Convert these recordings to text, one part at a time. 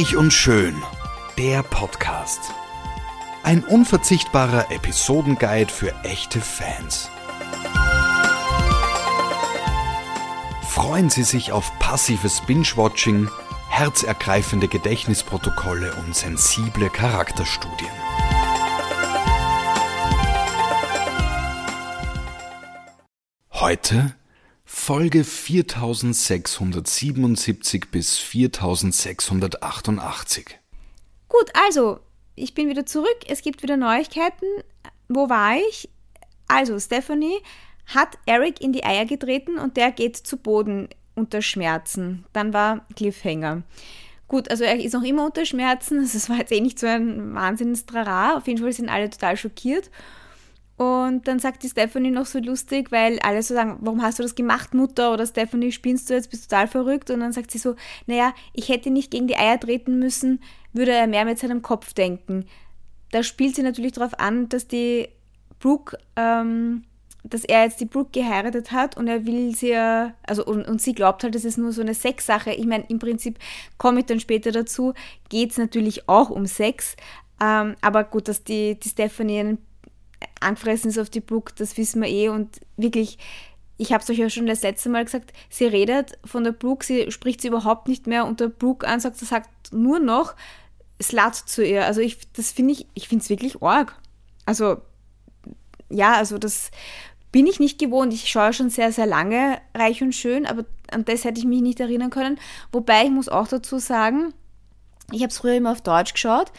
Reich und Schön, der Podcast. Ein unverzichtbarer Episodenguide für echte Fans. Freuen Sie sich auf passives Binge-Watching, herzergreifende Gedächtnisprotokolle und sensible Charakterstudien. Heute Folge 4677 bis 4688. Gut, also, ich bin wieder zurück. Es gibt wieder Neuigkeiten. Wo war ich? Also, Stephanie hat Eric in die Eier getreten und der geht zu Boden unter Schmerzen. Dann war Cliffhanger. Gut, also er ist noch immer unter Schmerzen. Das war jetzt eh nicht so ein Wahnsinns-Trara. Auf jeden Fall sind alle total schockiert. Und dann sagt die Stephanie noch so lustig, weil alle so sagen, warum hast du das gemacht, Mutter? Oder Stephanie, spinnst du jetzt, bist total verrückt? Und dann sagt sie so, naja, ich hätte nicht gegen die Eier treten müssen, würde er mehr mit seinem Kopf denken. Da spielt sie natürlich darauf an, dass die Brooke, ähm, dass er jetzt die Brooke geheiratet hat und er will sie ja, also und, und sie glaubt halt, das ist nur so eine Sexsache. Ich meine, im Prinzip komme ich dann später dazu, geht es natürlich auch um Sex. Ähm, aber gut, dass die, die Stephanie einen angefressen ist auf die Brooke, das wissen wir eh. Und wirklich, ich habe es euch ja schon das letzte Mal gesagt, sie redet von der Brooke, sie spricht sie überhaupt nicht mehr und der Brooke ansagt, sie sagt nur noch Slut zu ihr. Also ich, das finde ich, ich finde es wirklich arg. Also, ja, also das bin ich nicht gewohnt. Ich schaue schon sehr, sehr lange reich und schön, aber an das hätte ich mich nicht erinnern können. Wobei ich muss auch dazu sagen, ich habe es früher immer auf Deutsch geschaut.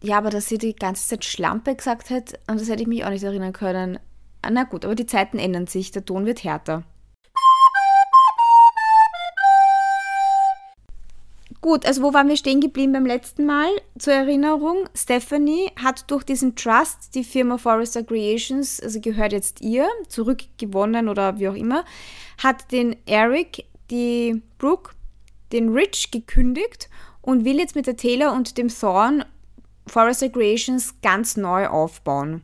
Ja, aber dass sie die ganze Zeit Schlampe gesagt hat, an das hätte ich mich auch nicht erinnern können. Ah, na gut, aber die Zeiten ändern sich, der Ton wird härter. Gut, also wo waren wir stehen geblieben beim letzten Mal? Zur Erinnerung, Stephanie hat durch diesen Trust die Firma Forrester Creations, also gehört jetzt ihr, zurückgewonnen oder wie auch immer, hat den Eric, die Brooke, den Rich gekündigt und will jetzt mit der Taylor und dem Thorn Forrester Creations ganz neu aufbauen.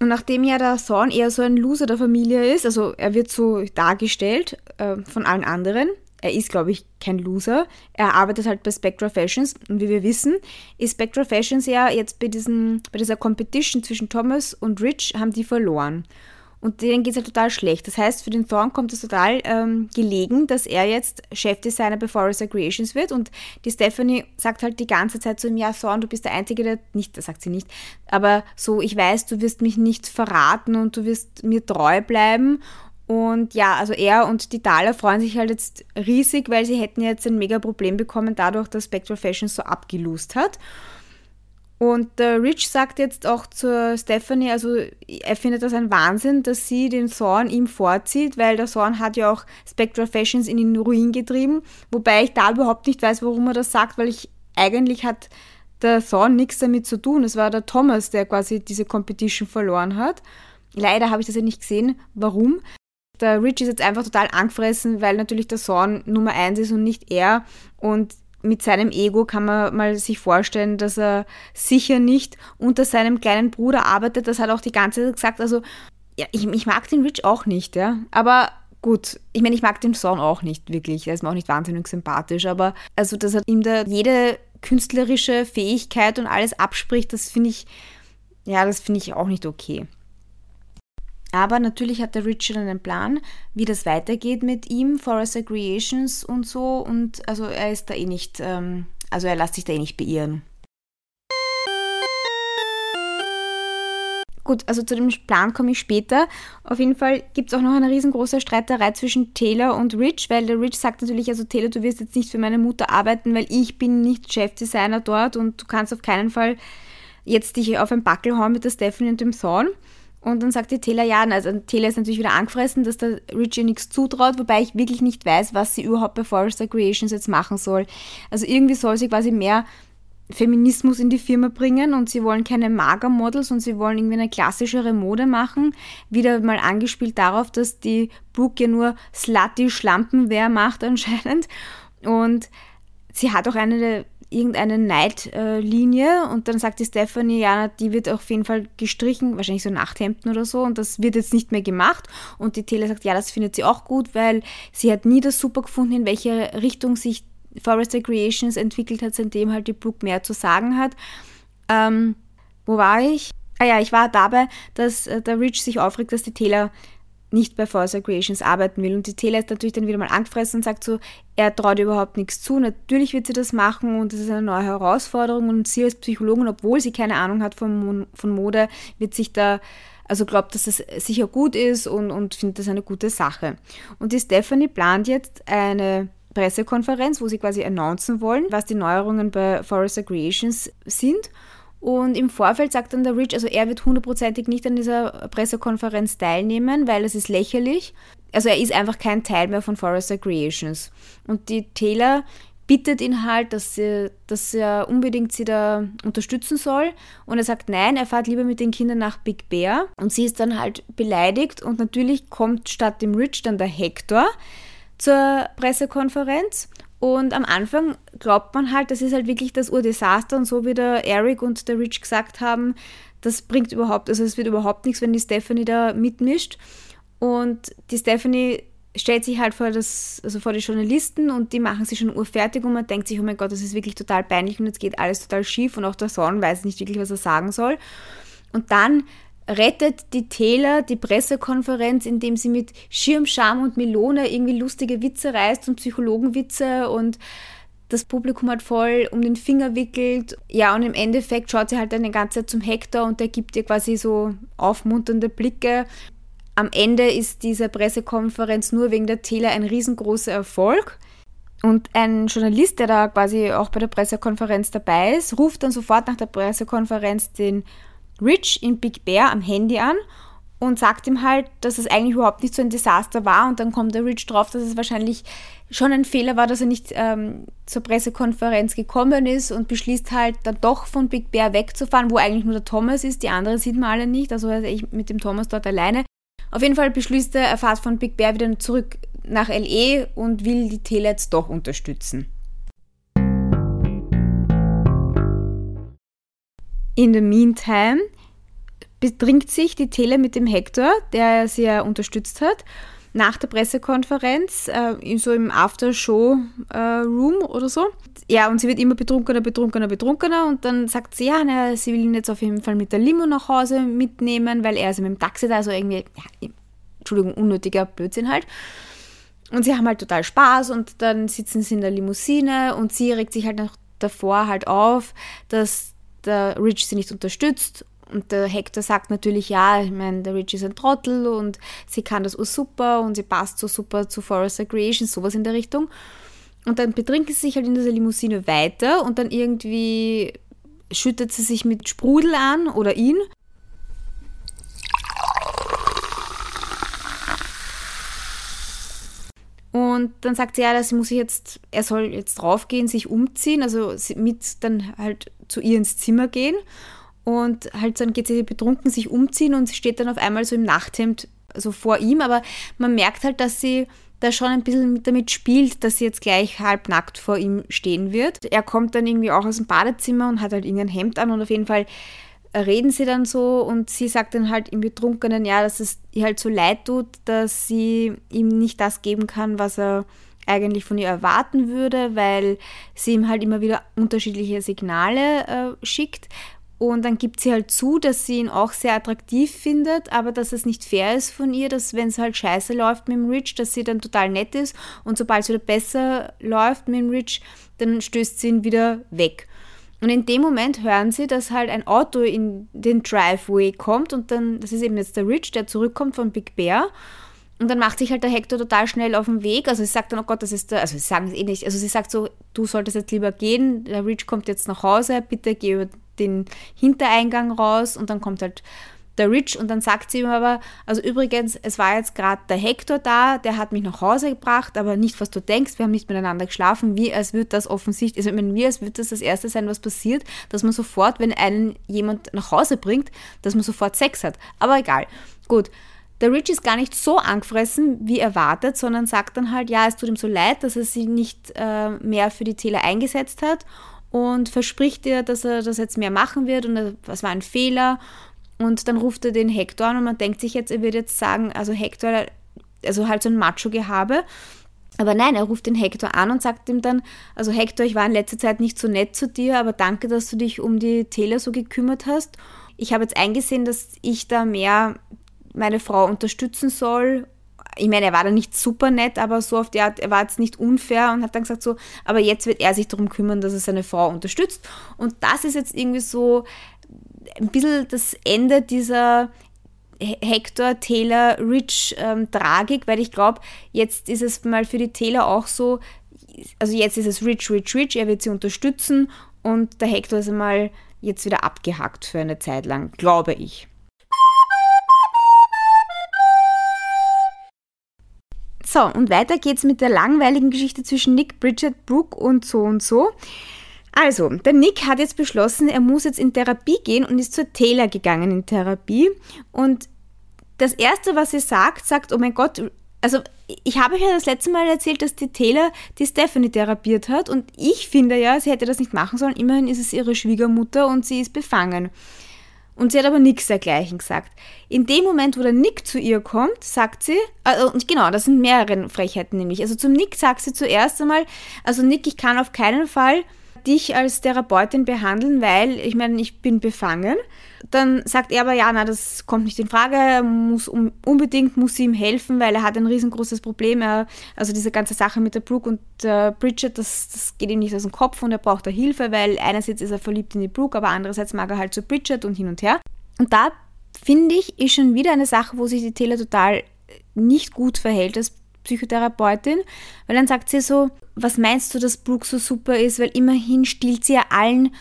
Und nachdem ja der Thorn eher so ein Loser der Familie ist, also er wird so dargestellt äh, von allen anderen, er ist, glaube ich, kein Loser. Er arbeitet halt bei Spectra Fashions und wie wir wissen, ist Spectra Fashions ja jetzt bei, diesen, bei dieser Competition zwischen Thomas und Rich haben die verloren. Und denen geht es halt total schlecht. Das heißt, für den Thorn kommt es total ähm, gelegen, dass er jetzt Chefdesigner bei Forrester Creations wird. Und die Stephanie sagt halt die ganze Zeit zu ihm, ja, Thorn, du bist der Einzige, der nicht, das sagt sie nicht, aber so, ich weiß, du wirst mich nicht verraten und du wirst mir treu bleiben. Und ja, also er und die Thaler freuen sich halt jetzt riesig, weil sie hätten jetzt ein mega Problem bekommen, dadurch, dass Spectral Fashion so abgelust hat. Und der Rich sagt jetzt auch zur Stephanie, also er findet das ein Wahnsinn, dass sie den Thorn ihm vorzieht, weil der Thorn hat ja auch Spectral Fashions in den Ruin getrieben, wobei ich da überhaupt nicht weiß, warum er das sagt, weil ich eigentlich hat der Thorn nichts damit zu tun. Es war der Thomas, der quasi diese Competition verloren hat. Leider habe ich das ja nicht gesehen. Warum? Der Rich ist jetzt einfach total angefressen, weil natürlich der Thorn Nummer eins ist und nicht er. Und mit seinem Ego kann man mal sich vorstellen, dass er sicher nicht unter seinem kleinen Bruder arbeitet. Das hat auch die ganze Zeit gesagt. Also, ja, ich, ich mag den Rich auch nicht, ja. Aber gut, ich meine, ich mag den Song auch nicht wirklich. Er ist mir auch nicht wahnsinnig sympathisch, aber also, dass er ihm da jede künstlerische Fähigkeit und alles abspricht, das finde ich, ja, das finde ich auch nicht okay. Aber natürlich hat der Richard einen Plan, wie das weitergeht mit ihm, Forrester Creations und so. Und also er ist da eh nicht, ähm, also er lässt sich da eh nicht beirren. Gut, also zu dem Plan komme ich später. Auf jeden Fall gibt es auch noch eine riesengroße Streiterei zwischen Taylor und Rich, weil der Rich sagt natürlich, also Taylor, du wirst jetzt nicht für meine Mutter arbeiten, weil ich bin nicht Chefdesigner dort und du kannst auf keinen Fall jetzt dich auf ein Backel hauen mit der Stephanie und dem Thorn. Und dann sagt die Taylor, ja, also Taylor ist natürlich wieder angefressen, dass der Richie nichts zutraut, wobei ich wirklich nicht weiß, was sie überhaupt bei Forrester Creations jetzt machen soll. Also irgendwie soll sie quasi mehr Feminismus in die Firma bringen und sie wollen keine Magermodels und sie wollen irgendwie eine klassischere Mode machen. Wieder mal angespielt darauf, dass die Brooke ja nur slutty Schlampenwehr macht anscheinend. Und sie hat auch eine irgendeine Neidlinie und dann sagt die Stephanie, ja, die wird auf jeden Fall gestrichen, wahrscheinlich so Nachthemden oder so und das wird jetzt nicht mehr gemacht und die Taylor sagt, ja, das findet sie auch gut, weil sie hat nie das super gefunden, in welche Richtung sich Forrester Creations entwickelt hat, seitdem halt die Brooke mehr zu sagen hat. Ähm, wo war ich? Ah ja, ich war dabei, dass äh, der Rich sich aufregt, dass die Taylor nicht bei Forza Creations arbeiten will. Und die Taylor ist natürlich dann wieder mal angefressen und sagt so, er traut überhaupt nichts zu. Natürlich wird sie das machen und das ist eine neue Herausforderung. Und sie als Psychologin, obwohl sie keine Ahnung hat von, von Mode, wird sich da, also glaubt, dass das sicher gut ist und, und findet das eine gute Sache. Und die Stephanie plant jetzt eine Pressekonferenz, wo sie quasi announcen wollen, was die Neuerungen bei Forrester Creations sind. Und im Vorfeld sagt dann der Rich, also er wird hundertprozentig nicht an dieser Pressekonferenz teilnehmen, weil es ist lächerlich. Also er ist einfach kein Teil mehr von Forrester Creations. Und die Taylor bittet ihn halt, dass, sie, dass er unbedingt sie da unterstützen soll. Und er sagt nein, er fährt lieber mit den Kindern nach Big Bear. Und sie ist dann halt beleidigt. Und natürlich kommt statt dem Rich dann der Hector zur Pressekonferenz. Und am Anfang glaubt man halt, das ist halt wirklich das Urdesaster und so wie der Eric und der Rich gesagt haben, das bringt überhaupt, also es wird überhaupt nichts, wenn die Stephanie da mitmischt. Und die Stephanie stellt sich halt vor, das, also vor die Journalisten und die machen sich schon urfertig und man denkt sich, oh mein Gott, das ist wirklich total peinlich und jetzt geht alles total schief und auch der Son weiß nicht wirklich, was er sagen soll. Und dann rettet die Taylor die Pressekonferenz, indem sie mit Schirmscham und Melone irgendwie lustige Witze reißt und Psychologenwitze und das Publikum halt voll um den Finger wickelt. Ja, und im Endeffekt schaut sie halt die ganze Zeit zum Hector und der gibt ihr quasi so aufmunternde Blicke. Am Ende ist diese Pressekonferenz nur wegen der Taylor ein riesengroßer Erfolg. Und ein Journalist, der da quasi auch bei der Pressekonferenz dabei ist, ruft dann sofort nach der Pressekonferenz den Rich in Big Bear am Handy an und sagt ihm halt, dass es eigentlich überhaupt nicht so ein Desaster war. Und dann kommt der Rich drauf, dass es wahrscheinlich schon ein Fehler war, dass er nicht ähm, zur Pressekonferenz gekommen ist und beschließt halt dann doch von Big Bear wegzufahren, wo eigentlich nur der Thomas ist. Die anderen sieht man alle nicht. Also er ich mit dem Thomas dort alleine. Auf jeden Fall beschließt er, er fährt von Big Bear wieder zurück nach LE und will die Tele jetzt doch unterstützen. In the meantime bedringt sich die Tele mit dem Hector, der sie ja unterstützt hat, nach der Pressekonferenz, äh, so im After-Show-Room äh, oder so. Ja, und sie wird immer betrunkener, betrunkener, betrunkener und dann sagt sie, ja, na, sie will ihn jetzt auf jeden Fall mit der Limo nach Hause mitnehmen, weil er ist mit dem Taxi da, also irgendwie, ja, Entschuldigung, unnötiger Blödsinn halt. Und sie haben halt total Spaß und dann sitzen sie in der Limousine und sie regt sich halt noch davor halt auf, dass der Rich sie nicht unterstützt. Und der Hector sagt natürlich, ja, ich meine, der Rich ist ein Trottel und sie kann das super und sie passt so super zu Forrester Creations, sowas in der Richtung. Und dann betrinken sie sich halt in dieser Limousine weiter und dann irgendwie schüttet sie sich mit Sprudel an oder ihn. Und dann sagt sie ja, sie muss jetzt, er soll jetzt draufgehen, sich umziehen, also mit dann halt zu ihr ins Zimmer gehen und halt dann geht sie betrunken sich umziehen und steht dann auf einmal so im Nachthemd so vor ihm, aber man merkt halt, dass sie da schon ein bisschen damit spielt, dass sie jetzt gleich halbnackt vor ihm stehen wird. Er kommt dann irgendwie auch aus dem Badezimmer und hat halt irgendein Hemd an und auf jeden Fall reden sie dann so und sie sagt dann halt im Betrunkenen, ja, dass es ihr halt so leid tut, dass sie ihm nicht das geben kann, was er eigentlich von ihr erwarten würde, weil sie ihm halt immer wieder unterschiedliche Signale äh, schickt. Und dann gibt sie halt zu, dass sie ihn auch sehr attraktiv findet, aber dass es nicht fair ist von ihr, dass wenn es halt scheiße läuft mit dem Rich, dass sie dann total nett ist. Und sobald es wieder besser läuft mit dem Rich, dann stößt sie ihn wieder weg. Und in dem Moment hören sie, dass halt ein Auto in den Driveway kommt und dann, das ist eben jetzt der Rich, der zurückkommt von Big Bear. Und dann macht sich halt der Hector total schnell auf den Weg. Also sie sagt dann, oh Gott, das ist der, also sie sagen es eh nicht, also sie sagt so, du solltest jetzt lieber gehen, der Rich kommt jetzt nach Hause, bitte geh über den Hintereingang raus und dann kommt halt der Rich und dann sagt sie ihm aber, also übrigens, es war jetzt gerade der Hector da, der hat mich nach Hause gebracht, aber nicht, was du denkst, wir haben nicht miteinander geschlafen, wie als würde das offensichtlich, also ich meine, wie als würde das das Erste sein, was passiert, dass man sofort, wenn einen jemand nach Hause bringt, dass man sofort Sex hat. Aber egal. Gut, der Rich ist gar nicht so angefressen wie erwartet, sondern sagt dann halt, ja, es tut ihm so leid, dass er sie nicht äh, mehr für die Täler eingesetzt hat und verspricht ihr, dass er das jetzt mehr machen wird und das war ein Fehler. Und dann ruft er den Hector an und man denkt sich jetzt, er wird jetzt sagen, also Hector, also halt so ein Macho-Gehabe. Aber nein, er ruft den Hector an und sagt ihm dann, also Hector, ich war in letzter Zeit nicht so nett zu dir, aber danke, dass du dich um die Taylor so gekümmert hast. Ich habe jetzt eingesehen, dass ich da mehr meine Frau unterstützen soll. Ich meine, er war da nicht super nett, aber so auf die Art, er war jetzt nicht unfair und hat dann gesagt so, aber jetzt wird er sich darum kümmern, dass er seine Frau unterstützt. Und das ist jetzt irgendwie so ein bisschen das Ende dieser Hector, Taylor, Rich ähm, Tragik, weil ich glaube, jetzt ist es mal für die Taylor auch so, also jetzt ist es Rich, Rich, Rich, er wird sie unterstützen und der Hector ist einmal jetzt wieder abgehackt für eine Zeit lang, glaube ich. So, und weiter geht's mit der langweiligen Geschichte zwischen Nick, Bridget, Brooke und so und so. Also, der Nick hat jetzt beschlossen, er muss jetzt in Therapie gehen und ist zur Taylor gegangen in Therapie. Und das Erste, was sie sagt, sagt, oh mein Gott, also ich habe euch ja das letzte Mal erzählt, dass die Taylor die Stephanie therapiert hat und ich finde ja, sie hätte das nicht machen sollen. Immerhin ist es ihre Schwiegermutter und sie ist befangen. Und sie hat aber nichts dergleichen gesagt. In dem Moment, wo der Nick zu ihr kommt, sagt sie, äh, und genau, das sind mehrere Frechheiten nämlich. Also zum Nick sagt sie zuerst einmal, also Nick, ich kann auf keinen Fall dich als Therapeutin behandeln, weil ich meine, ich bin befangen. Dann sagt er aber, ja, na, das kommt nicht in Frage, muss um, unbedingt muss sie ihm helfen, weil er hat ein riesengroßes Problem. Er, also diese ganze Sache mit der Brooke und äh, Bridget, das, das geht ihm nicht aus dem Kopf und er braucht da Hilfe, weil einerseits ist er verliebt in die Brooke, aber andererseits mag er halt zu Bridget und hin und her. Und da finde ich, ist schon wieder eine Sache, wo sich die Taylor total nicht gut verhält als Psychotherapeutin, weil dann sagt sie so, was meinst du, dass Brooke so super ist, weil immerhin stiehlt sie ja allen,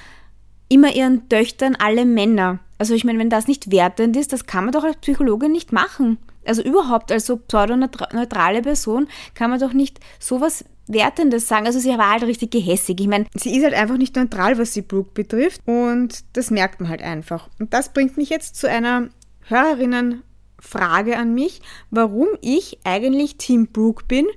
immer ihren Töchtern alle Männer. Also ich meine, wenn das nicht wertend ist, das kann man doch als Psychologin nicht machen. Also überhaupt als so pseudoneutrale Person kann man doch nicht sowas Wertendes sagen. Also sie war halt richtig gehässig. Ich meine, sie ist halt einfach nicht neutral, was sie Brooke betrifft. Und das merkt man halt einfach. Und das bringt mich jetzt zu einer Hörerinnenfrage an mich, warum ich eigentlich Team Brooke bin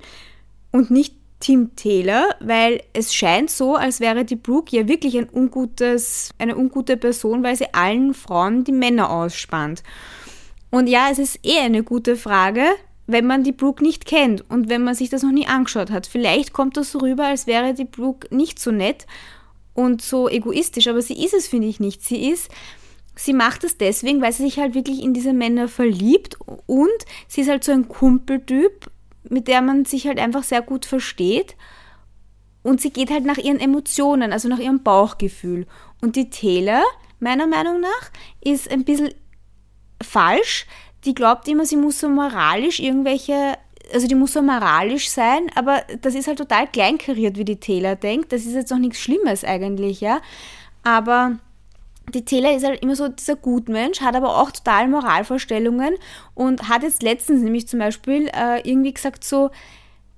und nicht Tim Taylor, weil es scheint so, als wäre die Brooke ja wirklich ein ungutes, eine ungute Person, weil sie allen Frauen die Männer ausspannt. Und ja, es ist eh eine gute Frage, wenn man die Brooke nicht kennt und wenn man sich das noch nie angeschaut hat. Vielleicht kommt das so rüber, als wäre die Brooke nicht so nett und so egoistisch, aber sie ist es, finde ich nicht. Sie ist, sie macht es deswegen, weil sie sich halt wirklich in diese Männer verliebt und sie ist halt so ein Kumpeltyp mit der man sich halt einfach sehr gut versteht. Und sie geht halt nach ihren Emotionen, also nach ihrem Bauchgefühl. Und die Taylor, meiner Meinung nach, ist ein bisschen falsch. Die glaubt immer, sie muss so moralisch irgendwelche, also die muss so moralisch sein, aber das ist halt total kleinkariert, wie die Taylor denkt. Das ist jetzt auch nichts Schlimmes eigentlich, ja. Aber die Taylor ist halt immer so dieser Gutmensch, hat aber auch total Moralvorstellungen und hat jetzt letztens nämlich zum Beispiel äh, irgendwie gesagt so,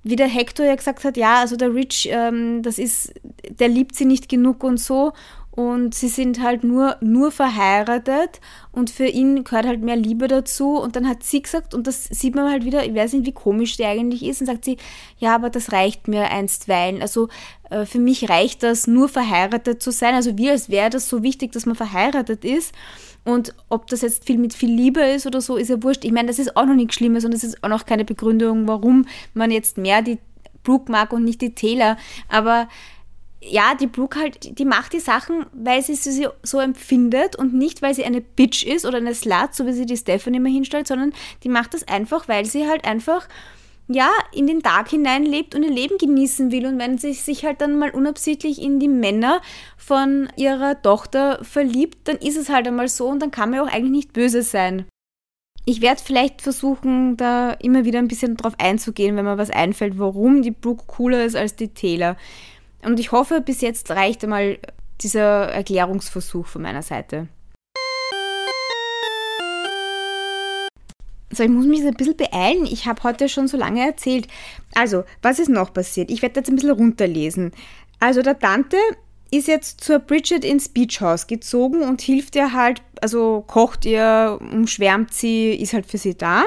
wie der Hector ja gesagt hat, ja, also der Rich, ähm, das ist, der liebt sie nicht genug und so und sie sind halt nur, nur verheiratet und für ihn gehört halt mehr Liebe dazu. Und dann hat sie gesagt, und das sieht man halt wieder, ich weiß nicht, wie komisch die eigentlich ist, und sagt sie, ja, aber das reicht mir einstweilen, also äh, für mich reicht das, nur verheiratet zu sein, also wie als wäre das so wichtig, dass man verheiratet ist. Und ob das jetzt viel mit viel Liebe ist oder so, ist ja wurscht. Ich meine, das ist auch noch nichts Schlimmes und das ist auch noch keine Begründung, warum man jetzt mehr die Brooke mag und nicht die Taylor, aber ja, die Brooke halt, die macht die Sachen, weil sie sie so empfindet und nicht, weil sie eine Bitch ist oder eine Slut, so wie sie die Stephanie immer hinstellt, sondern die macht das einfach, weil sie halt einfach, ja, in den Tag hinein lebt und ihr Leben genießen will. Und wenn sie sich halt dann mal unabsichtlich in die Männer von ihrer Tochter verliebt, dann ist es halt einmal so und dann kann man ja auch eigentlich nicht böse sein. Ich werde vielleicht versuchen, da immer wieder ein bisschen drauf einzugehen, wenn mir was einfällt, warum die Brooke cooler ist als die Taylor. Und ich hoffe, bis jetzt reicht einmal dieser Erklärungsversuch von meiner Seite. So, ich muss mich jetzt ein bisschen beeilen. Ich habe heute schon so lange erzählt. Also, was ist noch passiert? Ich werde jetzt ein bisschen runterlesen. Also, der Tante ist jetzt zur Bridget ins Beachhaus gezogen und hilft ihr halt, also kocht ihr, umschwärmt sie, ist halt für sie da.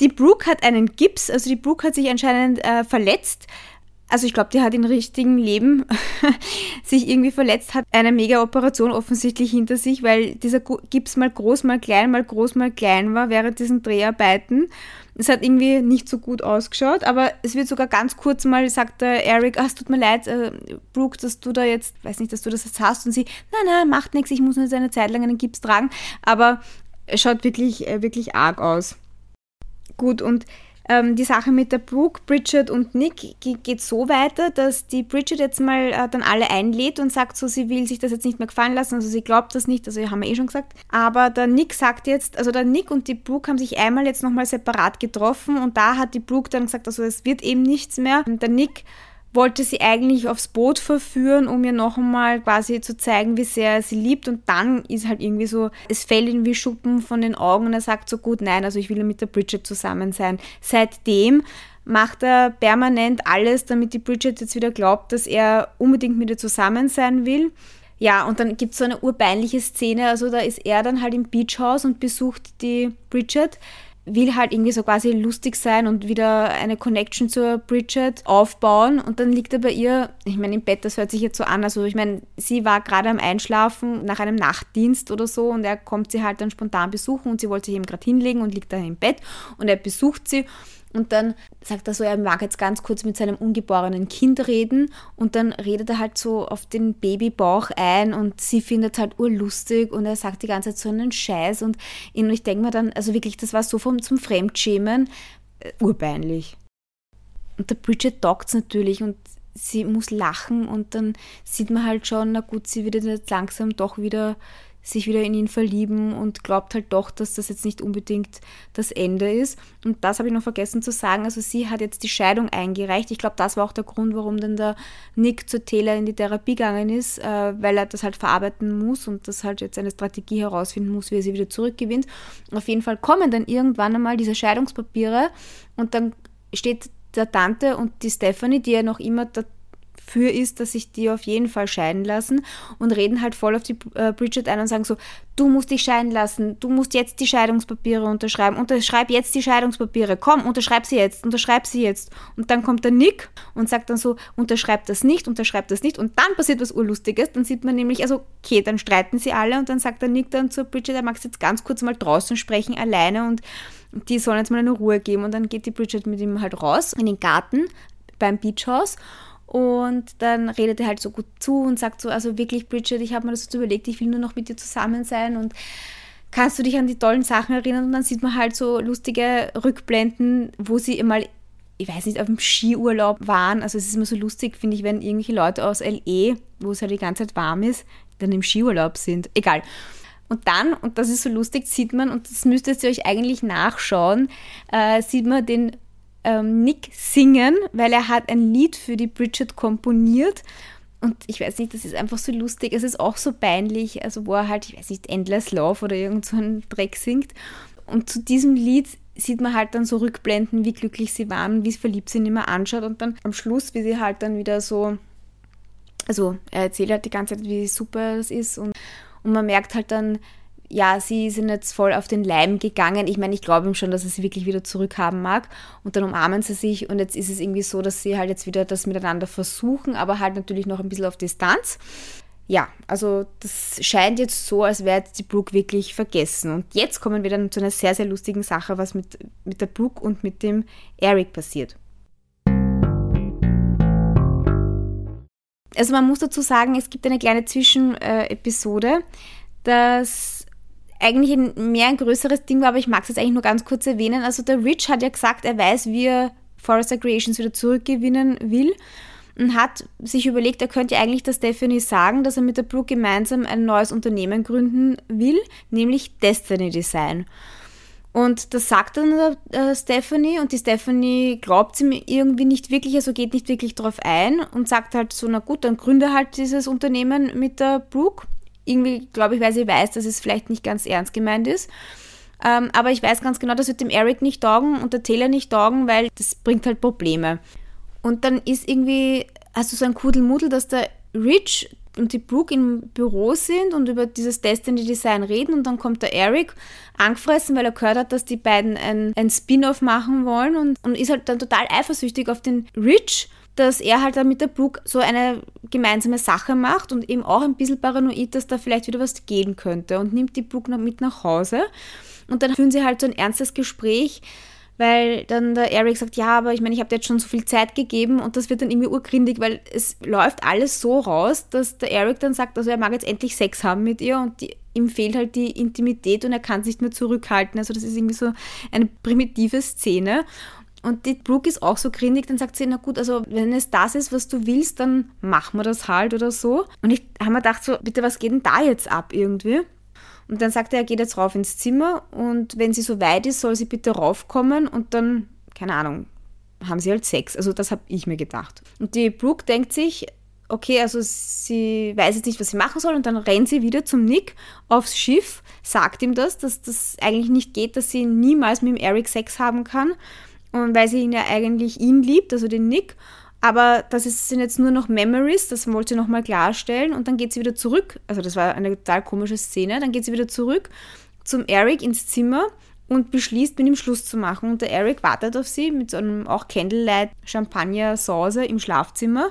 Die Brooke hat einen Gips, also die Brooke hat sich anscheinend äh, verletzt also ich glaube, die hat im richtigen Leben sich irgendwie verletzt, hat eine Mega-Operation offensichtlich hinter sich, weil dieser Gips mal groß, mal klein, mal groß, mal klein war während diesen Dreharbeiten. Es hat irgendwie nicht so gut ausgeschaut, aber es wird sogar ganz kurz mal, sagt der Eric, ah, es tut mir leid, äh, Brooke, dass du da jetzt, weiß nicht, dass du das jetzt hast. Und sie, nein, nein, macht nichts, ich muss nur jetzt eine Zeit lang einen Gips tragen. Aber es schaut wirklich, äh, wirklich arg aus. Gut, und ähm, die Sache mit der Brooke, Bridget und Nick geht so weiter, dass die Bridget jetzt mal äh, dann alle einlädt und sagt so, sie will sich das jetzt nicht mehr gefallen lassen, also sie glaubt das nicht, also haben wir eh schon gesagt. Aber der Nick sagt jetzt, also der Nick und die Brooke haben sich einmal jetzt nochmal separat getroffen und da hat die Brooke dann gesagt, also es wird eben nichts mehr. Und der Nick wollte sie eigentlich aufs Boot verführen, um ihr noch einmal quasi zu zeigen, wie sehr er sie liebt. Und dann ist halt irgendwie so, es fällt ihm wie Schuppen von den Augen und er sagt so gut, nein, also ich will mit der Bridget zusammen sein. Seitdem macht er permanent alles, damit die Bridget jetzt wieder glaubt, dass er unbedingt mit ihr zusammen sein will. Ja, und dann gibt es so eine urbeinliche Szene, also da ist er dann halt im Beachhaus und besucht die Bridget will halt irgendwie so quasi lustig sein und wieder eine Connection zur Bridget aufbauen. Und dann liegt er bei ihr, ich meine im Bett, das hört sich jetzt so an, also ich meine, sie war gerade am Einschlafen nach einem Nachtdienst oder so und er kommt sie halt dann spontan besuchen und sie wollte sich eben gerade hinlegen und liegt da im Bett und er besucht sie und dann sagt er so, er mag jetzt ganz kurz mit seinem ungeborenen Kind reden und dann redet er halt so auf den Babybauch ein und sie findet halt urlustig und er sagt die ganze Zeit so einen Scheiß und ich denke mir dann, also wirklich, das war so vom, zum Fremdschämen äh, urbeinlich. Und der Bridget taugt natürlich und sie muss lachen und dann sieht man halt schon, na gut, sie wird jetzt langsam doch wieder sich wieder in ihn verlieben und glaubt halt doch, dass das jetzt nicht unbedingt das Ende ist. Und das habe ich noch vergessen zu sagen. Also sie hat jetzt die Scheidung eingereicht. Ich glaube, das war auch der Grund, warum dann der Nick zur Taylor in die Therapie gegangen ist, äh, weil er das halt verarbeiten muss und das halt jetzt eine Strategie herausfinden muss, wie er sie wieder zurückgewinnt. Auf jeden Fall kommen dann irgendwann einmal diese Scheidungspapiere und dann steht der Tante und die Stephanie, die ja noch immer der für ist, dass sich die auf jeden Fall scheiden lassen und reden halt voll auf die äh, Bridget ein und sagen so, du musst dich scheiden lassen, du musst jetzt die Scheidungspapiere unterschreiben, unterschreib jetzt die Scheidungspapiere, komm, unterschreib sie jetzt, unterschreib sie jetzt. Und dann kommt der Nick und sagt dann so, unterschreib das nicht, unterschreib das nicht und dann passiert was Urlustiges, dann sieht man nämlich, also okay, dann streiten sie alle und dann sagt der Nick dann zur Bridget, er mag jetzt ganz kurz mal draußen sprechen, alleine und die sollen jetzt mal eine Ruhe geben und dann geht die Bridget mit ihm halt raus in den Garten beim Beachhaus und dann redet er halt so gut zu und sagt so, also wirklich, Bridget, ich habe mir das so überlegt, ich will nur noch mit dir zusammen sein und kannst du dich an die tollen Sachen erinnern? Und dann sieht man halt so lustige Rückblenden, wo sie mal, ich weiß nicht, auf dem Skiurlaub waren. Also es ist immer so lustig, finde ich, wenn irgendwelche Leute aus LE, wo es halt die ganze Zeit warm ist, dann im Skiurlaub sind. Egal. Und dann, und das ist so lustig, sieht man, und das müsstet ihr euch eigentlich nachschauen, äh, sieht man den ähm, Nick singen, weil er hat ein Lied für die Bridget komponiert. Und ich weiß nicht, das ist einfach so lustig. Es ist auch so peinlich, also wo er halt, ich weiß nicht, Endless Love oder irgend so einen Dreck singt. Und zu diesem Lied sieht man halt dann so Rückblenden, wie glücklich sie waren, wie verliebt sie ihn immer anschaut. Und dann am Schluss, wie sie halt dann wieder so, also er erzählt halt die ganze Zeit, wie super das ist. Und, und man merkt halt dann, ja, sie sind jetzt voll auf den Leim gegangen. Ich meine, ich glaube ihm schon, dass er sie wirklich wieder zurückhaben mag. Und dann umarmen sie sich und jetzt ist es irgendwie so, dass sie halt jetzt wieder das miteinander versuchen, aber halt natürlich noch ein bisschen auf Distanz. Ja, also das scheint jetzt so, als wäre jetzt die Brooke wirklich vergessen. Und jetzt kommen wir dann zu einer sehr, sehr lustigen Sache, was mit, mit der Brooke und mit dem Eric passiert. Also man muss dazu sagen, es gibt eine kleine Zwischenepisode, dass eigentlich ein, mehr ein größeres Ding war, aber ich mag es jetzt eigentlich nur ganz kurz erwähnen. Also der Rich hat ja gesagt, er weiß, wie er Forrester Creations wieder zurückgewinnen will und hat sich überlegt, er könnte eigentlich der Stephanie sagen, dass er mit der Brooke gemeinsam ein neues Unternehmen gründen will, nämlich Destiny Design. Und das sagt dann äh, Stephanie und die Stephanie glaubt mir irgendwie nicht wirklich, also geht nicht wirklich darauf ein und sagt halt so, na gut, dann gründe halt dieses Unternehmen mit der Brooke irgendwie, glaube ich, weil sie weiß, dass es vielleicht nicht ganz ernst gemeint ist. Ähm, aber ich weiß ganz genau, das wird dem Eric nicht taugen und der Taylor nicht taugen, weil das bringt halt Probleme. Und dann ist irgendwie, hast du so ein Kudelmudel, dass der Rich und die Brooke im Büro sind und über dieses Destiny Design reden und dann kommt der Eric angefressen, weil er gehört hat, dass die beiden ein, ein Spin-off machen wollen und, und ist halt dann total eifersüchtig auf den Rich dass er halt dann mit der Brooke so eine gemeinsame Sache macht und eben auch ein bisschen paranoid, dass da vielleicht wieder was gehen könnte und nimmt die Brooke noch mit nach Hause. Und dann führen sie halt so ein ernstes Gespräch weil dann der Eric sagt, ja, aber ich meine, ich habe dir jetzt schon so viel Zeit gegeben und das wird dann irgendwie urgrindig, weil es läuft alles so raus, dass der Eric dann sagt, also er mag jetzt endlich Sex haben mit ihr und die, ihm fehlt halt die Intimität und er kann sich nicht mehr zurückhalten. Also das ist irgendwie so eine primitive Szene. Und die Brooke ist auch so grindig, dann sagt sie, na gut, also wenn es das ist, was du willst, dann machen wir das halt oder so. Und ich habe mir gedacht, so, bitte, was geht denn da jetzt ab irgendwie? Und dann sagt er, er geht jetzt rauf ins Zimmer und wenn sie so weit ist, soll sie bitte raufkommen und dann, keine Ahnung, haben sie halt Sex. Also das habe ich mir gedacht. Und die Brooke denkt sich, okay, also sie weiß jetzt nicht, was sie machen soll und dann rennt sie wieder zum Nick aufs Schiff, sagt ihm das, dass das eigentlich nicht geht, dass sie niemals mit dem Eric Sex haben kann und weil sie ihn ja eigentlich ihn liebt, also den Nick aber das ist, sind jetzt nur noch Memories, das wollte sie nochmal klarstellen. Und dann geht sie wieder zurück. Also, das war eine total komische Szene. Dann geht sie wieder zurück zum Eric ins Zimmer und beschließt, mit ihm Schluss zu machen. Und der Eric wartet auf sie mit so einem auch Candlelight Champagner Sauce im Schlafzimmer.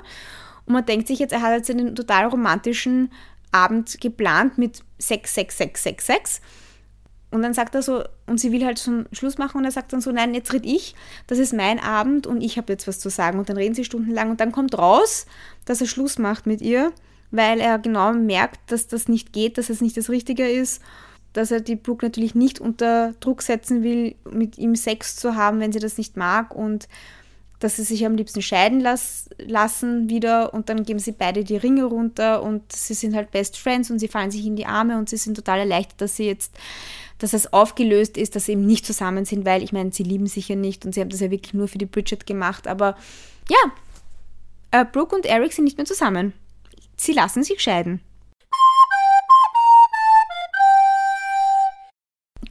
Und man denkt sich jetzt, er hat jetzt einen total romantischen Abend geplant mit 6, 6, 6, 6, 6. Und dann sagt er so, und sie will halt schon Schluss machen. Und er sagt dann so, nein, jetzt red ich, das ist mein Abend und ich habe jetzt was zu sagen. Und dann reden sie stundenlang. Und dann kommt raus, dass er Schluss macht mit ihr, weil er genau merkt, dass das nicht geht, dass es nicht das Richtige ist, dass er die Brooke natürlich nicht unter Druck setzen will, mit ihm Sex zu haben, wenn sie das nicht mag. Und dass sie sich am liebsten scheiden las lassen wieder. Und dann geben sie beide die Ringe runter. Und sie sind halt Best Friends und sie fallen sich in die Arme. Und sie sind total erleichtert, dass sie jetzt dass es aufgelöst ist, dass sie eben nicht zusammen sind, weil ich meine, sie lieben sich ja nicht und sie haben das ja wirklich nur für die Bridget gemacht. Aber ja, äh, Brooke und Eric sind nicht mehr zusammen. Sie lassen sich scheiden.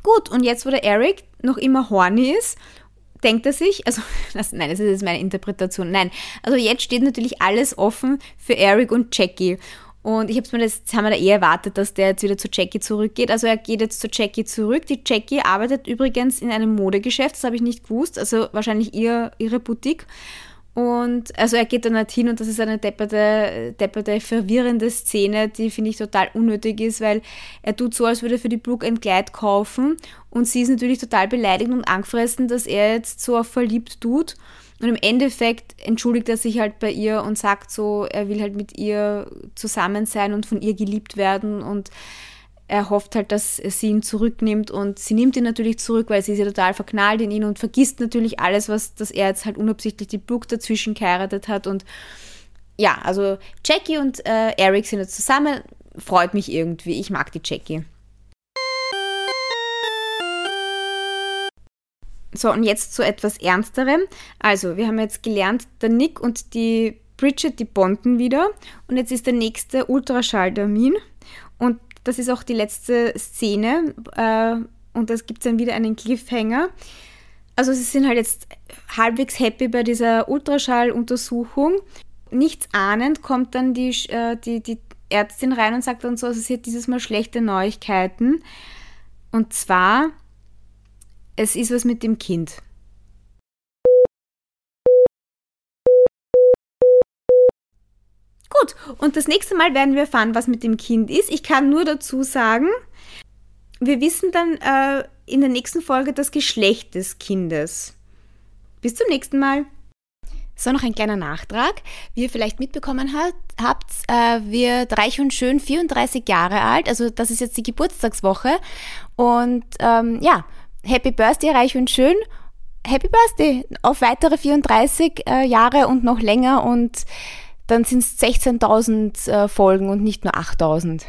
Gut, und jetzt, wo der Eric noch immer horny ist, denkt er sich, also das, nein, das ist jetzt meine Interpretation, nein, also jetzt steht natürlich alles offen für Eric und Jackie. Und ich habe mir das, haben wir da eher erwartet, dass der jetzt wieder zu Jackie zurückgeht. Also er geht jetzt zu Jackie zurück. Die Jackie arbeitet übrigens in einem Modegeschäft, das habe ich nicht gewusst. Also wahrscheinlich ihr, ihre Boutique. Und also er geht dann halt hin und das ist eine depperte, depperte, verwirrende Szene, die finde ich total unnötig ist, weil er tut so, als würde er für die Brooke ein Kleid kaufen und sie ist natürlich total beleidigt und angefressen, dass er jetzt so verliebt tut. Und im Endeffekt entschuldigt er sich halt bei ihr und sagt so, er will halt mit ihr zusammen sein und von ihr geliebt werden und er hofft halt, dass sie ihn zurücknimmt und sie nimmt ihn natürlich zurück, weil sie ist ja total verknallt in ihn und vergisst natürlich alles, was, dass er jetzt halt unabsichtlich die Brooke dazwischen geheiratet hat und ja, also Jackie und äh, Eric sind jetzt zusammen, freut mich irgendwie, ich mag die Jackie. So, und jetzt zu etwas Ernsterem. Also, wir haben jetzt gelernt, der Nick und die Bridget, die bonden wieder. Und jetzt ist der nächste Ultraschalltermin. Und das ist auch die letzte Szene. Äh, und das gibt dann wieder einen Cliffhanger. Also, sie sind halt jetzt halbwegs happy bei dieser Ultraschalluntersuchung. Nichts ahnend kommt dann die, äh, die, die Ärztin rein und sagt dann so, also sie hat dieses Mal schlechte Neuigkeiten. Und zwar es ist was mit dem Kind. Gut, und das nächste Mal werden wir erfahren, was mit dem Kind ist. Ich kann nur dazu sagen, wir wissen dann äh, in der nächsten Folge das Geschlecht des Kindes. Bis zum nächsten Mal. So, noch ein kleiner Nachtrag. Wie ihr vielleicht mitbekommen habt, habt äh, wird Reich und Schön 34 Jahre alt. Also das ist jetzt die Geburtstagswoche. Und ähm, ja, Happy Birthday, reich und schön. Happy Birthday auf weitere 34 äh, Jahre und noch länger und dann sind es 16.000 äh, Folgen und nicht nur 8.000.